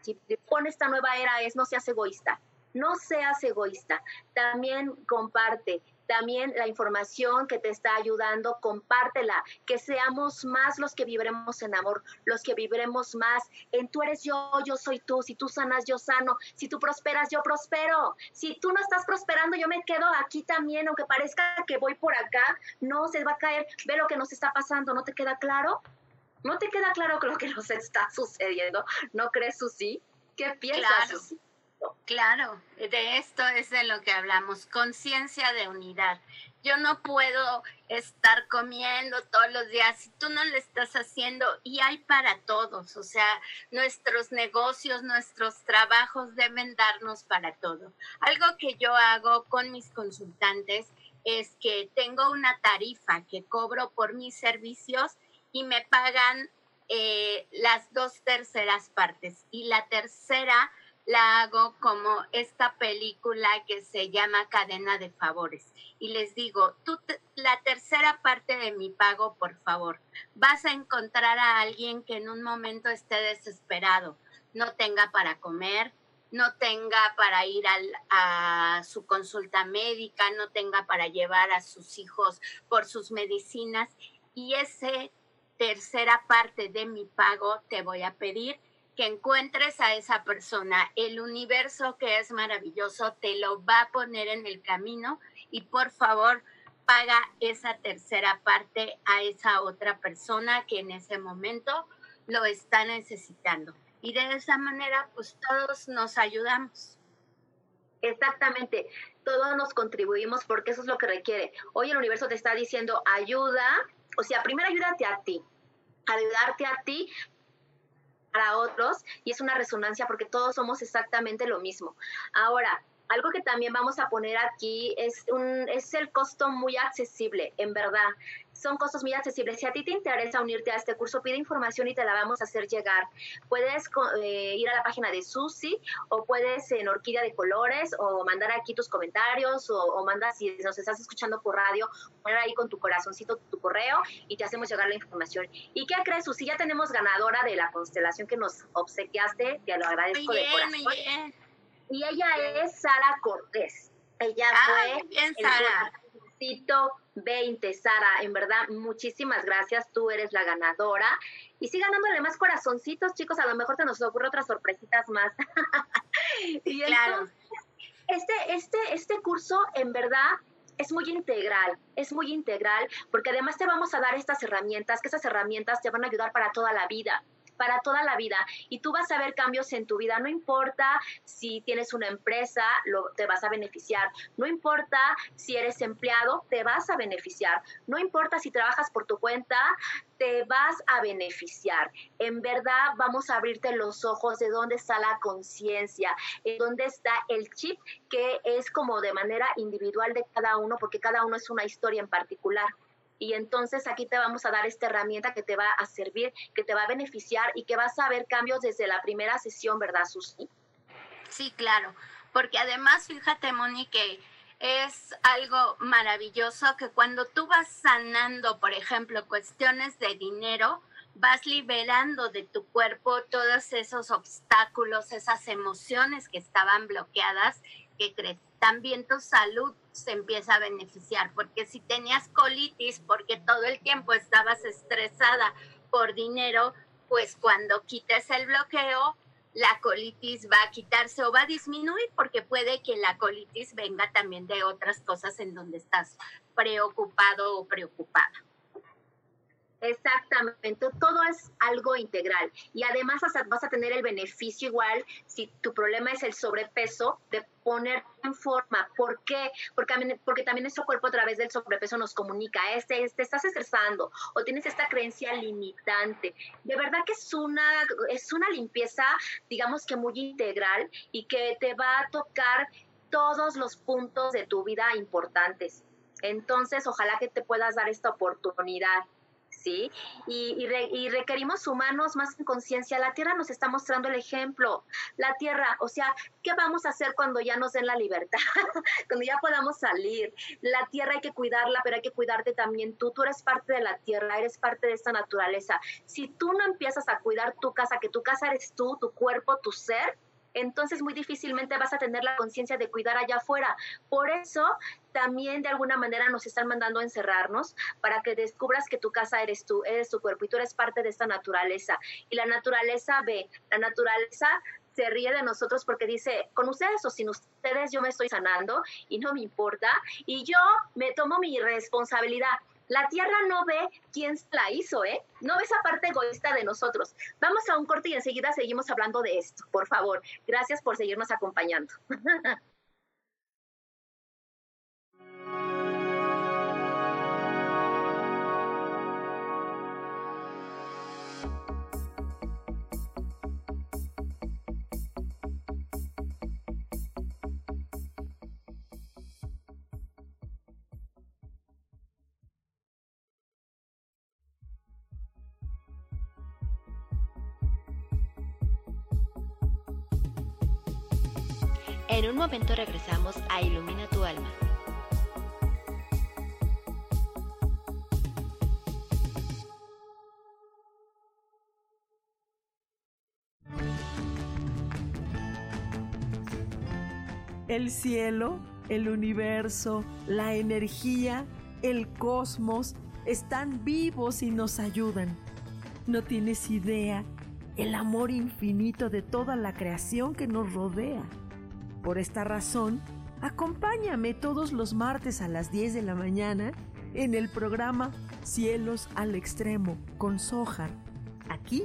Si con esta nueva era es no seas egoísta, no seas egoísta, también comparte, también la información que te está ayudando, compártela, que seamos más los que viviremos en amor, los que viviremos más en tú eres yo, yo soy tú, si tú sanas, yo sano, si tú prosperas, yo prospero, si tú no estás prosperando, yo me quedo aquí también, aunque parezca que voy por acá, no se va a caer, ve lo que nos está pasando, ¿no te queda claro? ¿No te queda claro lo que nos está sucediendo? ¿No crees, Susi? ¿Qué piensas? Claro, de esto es de lo que hablamos, conciencia de unidad. Yo no puedo estar comiendo todos los días si tú no lo estás haciendo y hay para todos, o sea, nuestros negocios, nuestros trabajos deben darnos para todo. Algo que yo hago con mis consultantes es que tengo una tarifa que cobro por mis servicios y me pagan eh, las dos terceras partes y la tercera la hago como esta película que se llama Cadena de Favores. Y les digo, tú la tercera parte de mi pago, por favor, vas a encontrar a alguien que en un momento esté desesperado, no tenga para comer, no tenga para ir a su consulta médica, no tenga para llevar a sus hijos por sus medicinas. Y esa tercera parte de mi pago te voy a pedir que encuentres a esa persona. El universo que es maravilloso te lo va a poner en el camino y por favor paga esa tercera parte a esa otra persona que en ese momento lo está necesitando. Y de esa manera, pues todos nos ayudamos. Exactamente, todos nos contribuimos porque eso es lo que requiere. Hoy el universo te está diciendo ayuda, o sea, primero ayúdate a ti, ayudarte a ti para otros y es una resonancia porque todos somos exactamente lo mismo. Ahora, algo que también vamos a poner aquí es, un, es el costo muy accesible, en verdad. Son costos muy accesibles. Si a ti te interesa unirte a este curso, pide información y te la vamos a hacer llegar. Puedes eh, ir a la página de Susi o puedes en Orquídea de Colores o mandar aquí tus comentarios o, o manda si nos estás escuchando por radio, poner ahí con tu corazoncito tu correo y te hacemos llegar la información. ¿Y qué crees, Susi? Ya tenemos ganadora de la constelación que nos obsequiaste. Te lo agradezco de corazón y ella es Sara Cortés. Ella fue bien, Sara. El 20, Sara. En verdad, muchísimas gracias. Tú eres la ganadora. Y sigan dándole más corazoncitos, chicos. A lo mejor te nos ocurre otras sorpresitas más. y claro. este, este, este curso, en verdad, es muy integral, es muy integral, porque además te vamos a dar estas herramientas, que esas herramientas te van a ayudar para toda la vida para toda la vida y tú vas a ver cambios en tu vida. No importa si tienes una empresa, lo, te vas a beneficiar. No importa si eres empleado, te vas a beneficiar. No importa si trabajas por tu cuenta, te vas a beneficiar. En verdad vamos a abrirte los ojos de dónde está la conciencia, en dónde está el chip que es como de manera individual de cada uno, porque cada uno es una historia en particular. Y entonces aquí te vamos a dar esta herramienta que te va a servir, que te va a beneficiar y que vas a ver cambios desde la primera sesión, ¿verdad, Susi? Sí, claro, porque además, fíjate, Moni, que es algo maravilloso que cuando tú vas sanando, por ejemplo, cuestiones de dinero, vas liberando de tu cuerpo todos esos obstáculos, esas emociones que estaban bloqueadas, que crees también tu salud se empieza a beneficiar, porque si tenías colitis porque todo el tiempo estabas estresada por dinero, pues cuando quites el bloqueo, la colitis va a quitarse o va a disminuir porque puede que la colitis venga también de otras cosas en donde estás preocupado o preocupada. Exactamente, todo es algo integral y además vas a, tener el beneficio igual si tu problema es el sobrepeso de poner en forma. ¿Por qué? Porque, porque también nuestro cuerpo a través del sobrepeso nos comunica, este, este, estás estresando o tienes esta creencia limitante. De verdad que es una, es una limpieza, digamos que muy integral y que te va a tocar todos los puntos de tu vida importantes. Entonces, ojalá que te puedas dar esta oportunidad. ¿Sí? Y, requerimos humanos más en conciencia. La Tierra nos está mostrando el ejemplo. La Tierra, o sea, ¿qué vamos a hacer cuando ya nos den la libertad? cuando ya podamos salir. La Tierra hay que cuidarla, pero hay que cuidarte también tú. Tú eres parte de la Tierra, eres parte de esta naturaleza. Si tú no empiezas a cuidar tu casa, que tu casa eres tú, tu cuerpo, tu ser, entonces muy difícilmente vas a tener la conciencia de cuidar allá afuera. Por eso también de alguna manera nos están mandando a encerrarnos para que descubras que tu casa eres tú, eres tu cuerpo y tú eres parte de esta naturaleza. Y la naturaleza ve, la naturaleza se ríe de nosotros porque dice, con ustedes o sin ustedes yo me estoy sanando y no me importa y yo me tomo mi responsabilidad. La tierra no ve quién la hizo, ¿eh? No ve esa parte egoísta de nosotros. Vamos a un corte y enseguida seguimos hablando de esto, por favor. Gracias por seguirnos acompañando. En un momento regresamos a Ilumina tu alma. El cielo, el universo, la energía, el cosmos están vivos y nos ayudan. No tienes idea el amor infinito de toda la creación que nos rodea. Por esta razón, acompáñame todos los martes a las 10 de la mañana en el programa Cielos al Extremo con Sojar, aquí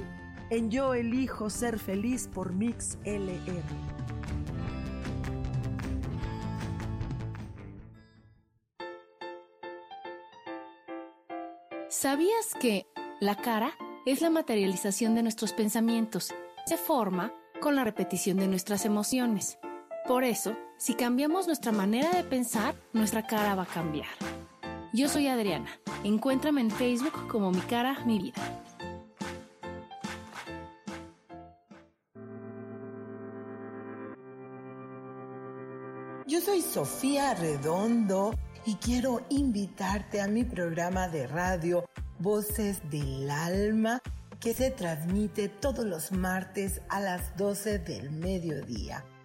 en Yo Elijo Ser Feliz por Mix LR. ¿Sabías que la cara es la materialización de nuestros pensamientos? Se forma con la repetición de nuestras emociones. Por eso, si cambiamos nuestra manera de pensar, nuestra cara va a cambiar. Yo soy Adriana. Encuéntrame en Facebook como Mi Cara, Mi Vida. Yo soy Sofía Redondo y quiero invitarte a mi programa de radio Voces del Alma que se transmite todos los martes a las 12 del mediodía.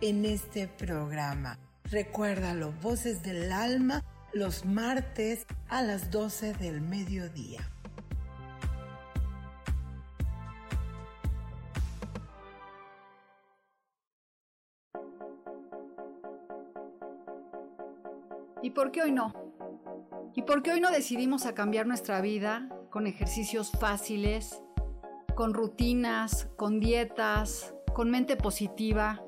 en este programa. Recuérdalo, Voces del Alma, los martes a las 12 del mediodía. ¿Y por qué hoy no? ¿Y por qué hoy no decidimos cambiar nuestra vida con ejercicios fáciles, con rutinas, con dietas, con mente positiva?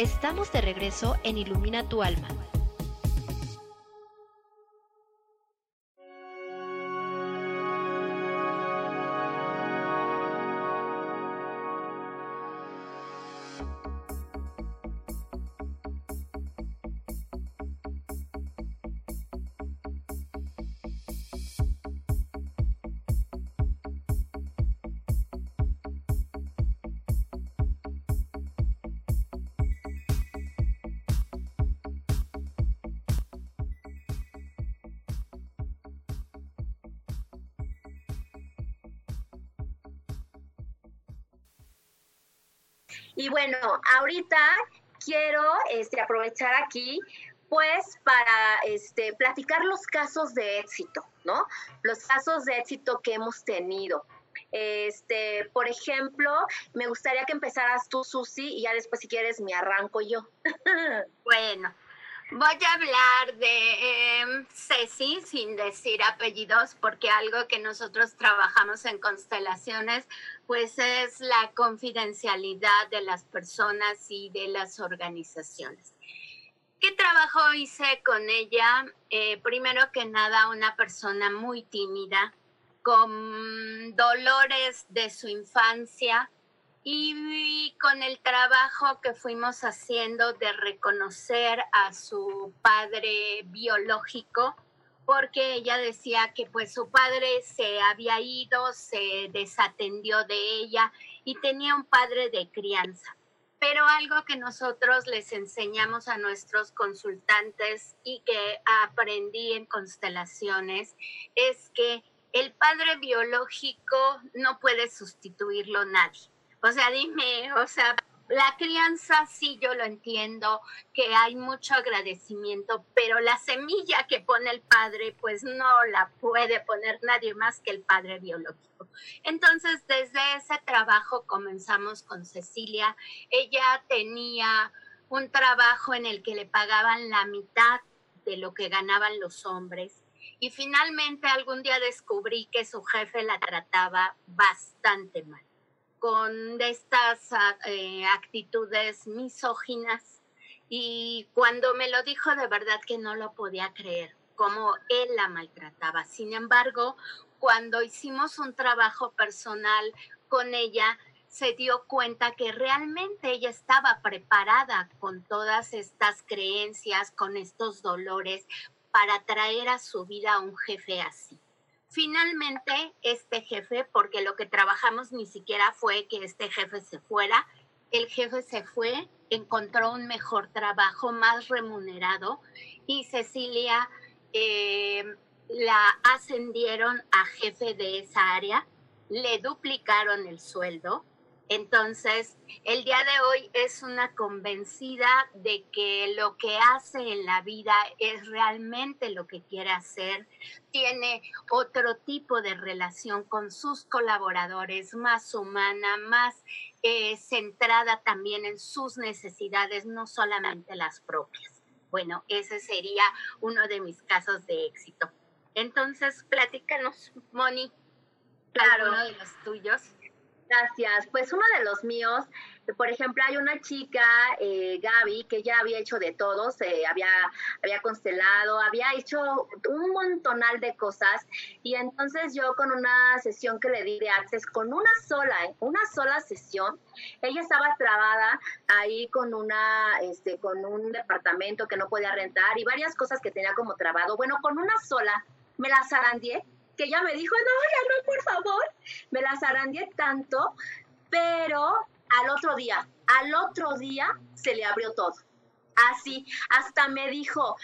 Estamos de regreso en Ilumina tu alma. Y bueno, ahorita quiero este, aprovechar aquí pues para este, platicar los casos de éxito, ¿no? Los casos de éxito que hemos tenido. Este, por ejemplo, me gustaría que empezaras tú, Susi, y ya después si quieres me arranco yo. bueno, voy a hablar de em, Ceci sin decir apellidos porque algo que nosotros trabajamos en constelaciones pues es la confidencialidad de las personas y de las organizaciones. ¿Qué trabajo hice con ella? Eh, primero que nada, una persona muy tímida, con dolores de su infancia y con el trabajo que fuimos haciendo de reconocer a su padre biológico, porque ella decía que pues su padre se había ido, se desatendió de ella y tenía un padre de crianza. Pero algo que nosotros les enseñamos a nuestros consultantes y que aprendí en constelaciones es que el padre biológico no puede sustituirlo nadie. O sea, dime, o sea, la crianza sí yo lo entiendo, que hay mucho agradecimiento, pero la semilla que pone el padre, pues no la puede poner nadie más que el padre biológico. Entonces, desde ese trabajo comenzamos con Cecilia. Ella tenía un trabajo en el que le pagaban la mitad de lo que ganaban los hombres y finalmente algún día descubrí que su jefe la trataba bastante mal, con estas eh, actitudes misóginas. Y cuando me lo dijo, de verdad que no lo podía creer, cómo él la maltrataba. Sin embargo, cuando hicimos un trabajo personal con ella, se dio cuenta que realmente ella estaba preparada con todas estas creencias, con estos dolores, para traer a su vida a un jefe así. Finalmente, este jefe, porque lo que trabajamos ni siquiera fue que este jefe se fuera, el jefe se fue, encontró un mejor trabajo, más remunerado, y Cecilia eh, la ascendieron a jefe de esa área, le duplicaron el sueldo entonces, el día de hoy es una convencida de que lo que hace en la vida es realmente lo que quiere hacer. Tiene otro tipo de relación con sus colaboradores, más humana, más eh, centrada también en sus necesidades, no solamente las propias. Bueno, ese sería uno de mis casos de éxito. Entonces, platícanos, Moni, claro. uno de los tuyos. Gracias. Pues uno de los míos, por ejemplo, hay una chica, eh, Gaby, que ya había hecho de todo, se había, había constelado, había hecho un montonal de cosas y entonces yo con una sesión que le di de Access, con una sola, ¿eh? una sola sesión, ella estaba trabada ahí con una, este, con un departamento que no podía rentar y varias cosas que tenía como trabado. Bueno, con una sola me la zarandié que ella me dijo, no, ya no, por favor. Me la zarandeé tanto, pero al otro día, al otro día se le abrió todo. Así, hasta me dijo,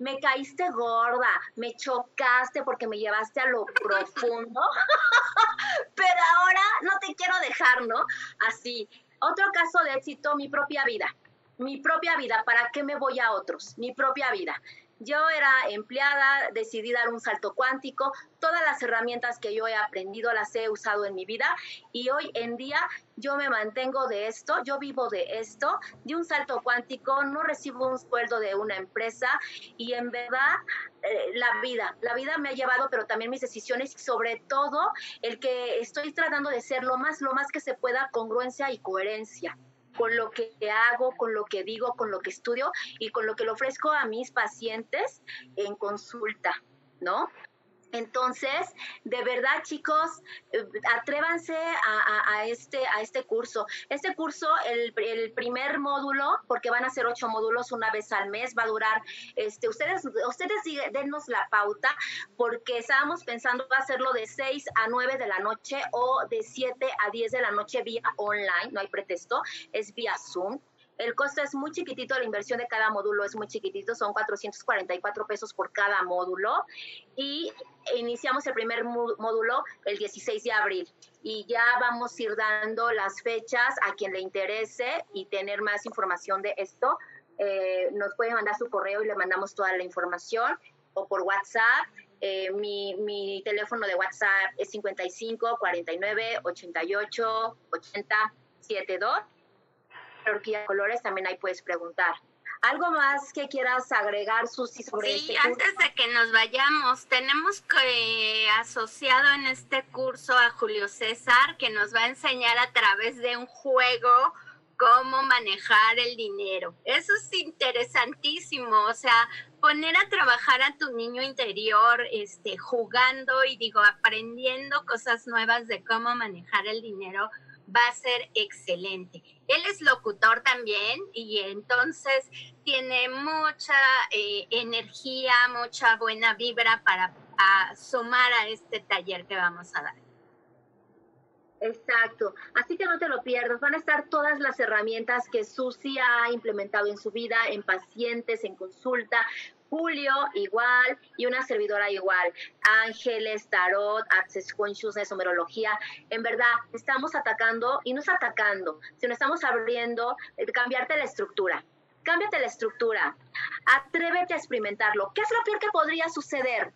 me caíste gorda, me chocaste porque me llevaste a lo profundo, pero ahora no te quiero dejar, ¿no? Así. Otro caso de éxito, mi propia vida. Mi propia vida, ¿para qué me voy a otros? Mi propia vida. Yo era empleada, decidí dar un salto cuántico, todas las herramientas que yo he aprendido las he usado en mi vida y hoy en día yo me mantengo de esto, yo vivo de esto, de un salto cuántico, no recibo un sueldo de una empresa y en verdad eh, la vida, la vida me ha llevado, pero también mis decisiones y sobre todo el que estoy tratando de ser lo más, lo más que se pueda congruencia y coherencia con lo que hago, con lo que digo, con lo que estudio y con lo que le ofrezco a mis pacientes en consulta, ¿no? Entonces, de verdad, chicos, eh, atrévanse a, este, a este curso. Este curso, el, primer módulo, porque van a ser ocho módulos una vez al mes, va a durar, este, ustedes, ustedes denos la pauta, porque estábamos pensando hacerlo de seis a nueve de la noche o de siete a diez de la noche vía online, no hay pretexto, es vía Zoom. El costo es muy chiquitito, la inversión de cada módulo es muy chiquitito, son 444 pesos por cada módulo y iniciamos el primer módulo el 16 de abril y ya vamos a ir dando las fechas a quien le interese y tener más información de esto. Eh, nos puede mandar su correo y le mandamos toda la información o por WhatsApp Eh, mi, mi teléfono de WhatsApp es 55 49 88 80 72. Orquídea Colores, también ahí puedes preguntar. ¿Algo más que quieras agregar, Susi, sobre sí, este antes de que nos vayamos, tenemos que, asociado en este curso a Julio César, que nos va a enseñar a través de un juego cómo manejar el dinero. Eso es interesantísimo, o sea, poner a trabajar a tu niño interior, este, jugando y digo, aprendiendo cosas nuevas de cómo manejar el dinero va a ser excelente. Él es locutor también y entonces tiene mucha eh, energía, mucha buena vibra para sumar a este taller que vamos a dar. Exacto. Así que no te lo pierdas. Van a estar todas las herramientas que Susi ha implementado en su vida, en pacientes, en consulta. Julio igual y una servidora igual. Ángeles, tarot, access consciousness, numerología. En verdad, estamos atacando y no es atacando, sino estamos abriendo, eh, cambiarte la estructura. Cámbiate la estructura. Atrévete a experimentarlo. ¿Qué es lo peor que podría suceder?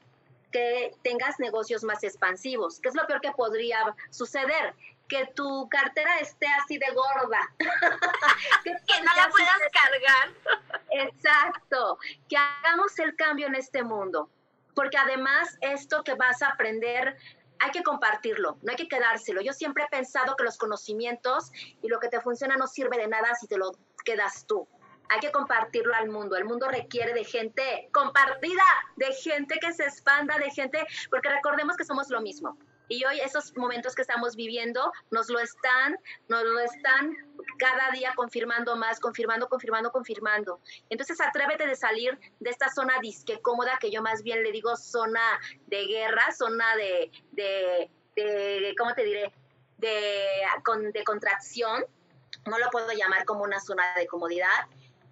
que tengas negocios más expansivos. ¿Qué es lo peor que podría suceder? Que tu cartera esté así de gorda. que, no la puedas cargar. Exacto. Que hagamos el cambio en este mundo. Porque además esto que vas a aprender hay que compartirlo, no hay que quedárselo. Yo siempre he pensado que los conocimientos y lo que te funciona no sirve de nada si te lo quedas tú hay que compartirlo al mundo. El mundo requiere de gente compartida, de gente que se expanda, de gente, porque recordemos que somos lo mismo. Y hoy esos momentos que estamos viviendo nos lo están, nos lo están cada día confirmando más, confirmando, confirmando, confirmando. Entonces atrévete de salir de esta zona disque cómoda, que yo más bien le digo zona de guerra, zona de, de, de ¿cómo te diré? De, de contracción. No lo puedo llamar como una zona de comodidad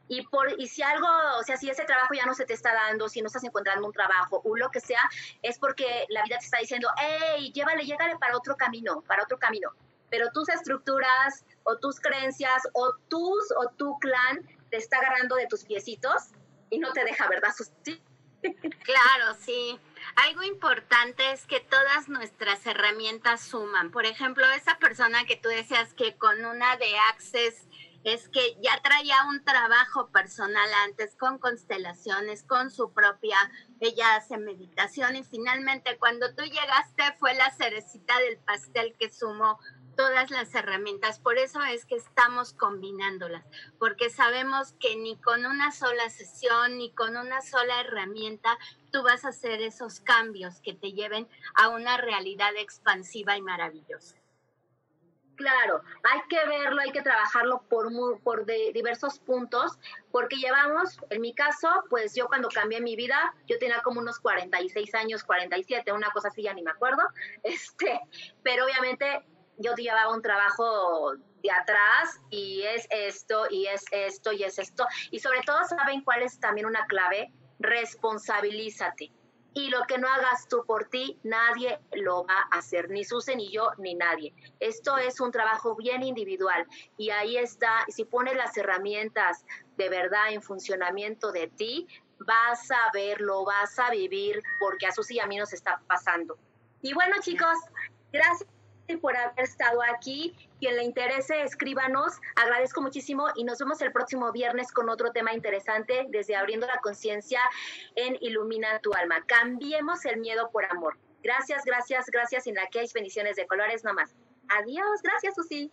y, por, y si algo, o sea, si ese trabajo ya no se te está dando, si no estás encontrando un trabajo o lo que sea, es porque la vida te está diciendo, hey, llévale, llégale para otro camino, para otro camino. Pero tus estructuras o tus creencias o tus o tu clan te está agarrando de tus piecitos y no te deja, ¿verdad, Claro, sí. Algo importante es que todas nuestras herramientas suman. Por ejemplo, esa persona que tú decías que con una de Access es que ya traía un trabajo personal antes con constelaciones, con su propia, ella hace meditación y finalmente cuando tú llegaste fue la cerecita del pastel que sumó todas las herramientas. Por eso es que estamos combinándolas, porque sabemos que ni con una sola sesión, ni con una sola herramienta, tú vas a hacer esos cambios que te lleven a una realidad expansiva y maravillosa. Claro, hay que verlo, hay que trabajarlo por, por de diversos puntos, porque llevamos, en mi caso, pues yo cuando cambié mi vida, yo tenía como unos 46 años, 47, una cosa así, ya ni me acuerdo, este, pero obviamente yo llevaba un trabajo de atrás y es esto, y es esto, y es esto, y sobre todo saben cuál es también una clave, responsabilízate y lo que no hagas tú por ti, nadie lo va a hacer, ni Susan, ni yo, ni nadie. Esto es un trabajo bien individual y ahí está, si pones las herramientas de verdad en funcionamiento de ti, vas a verlo, vas a vivir, porque a Susi y a mí nos está pasando. Y bueno, chicos, gracias por haber estado aquí. Quien le interese, escríbanos. Agradezco muchísimo y nos vemos el próximo viernes con otro tema interesante desde Abriendo la Conciencia en Ilumina tu Alma. Cambiemos el miedo por amor. Gracias, gracias, gracias. Y la que hay bendiciones de colores nomás. Adiós. Gracias, Susi.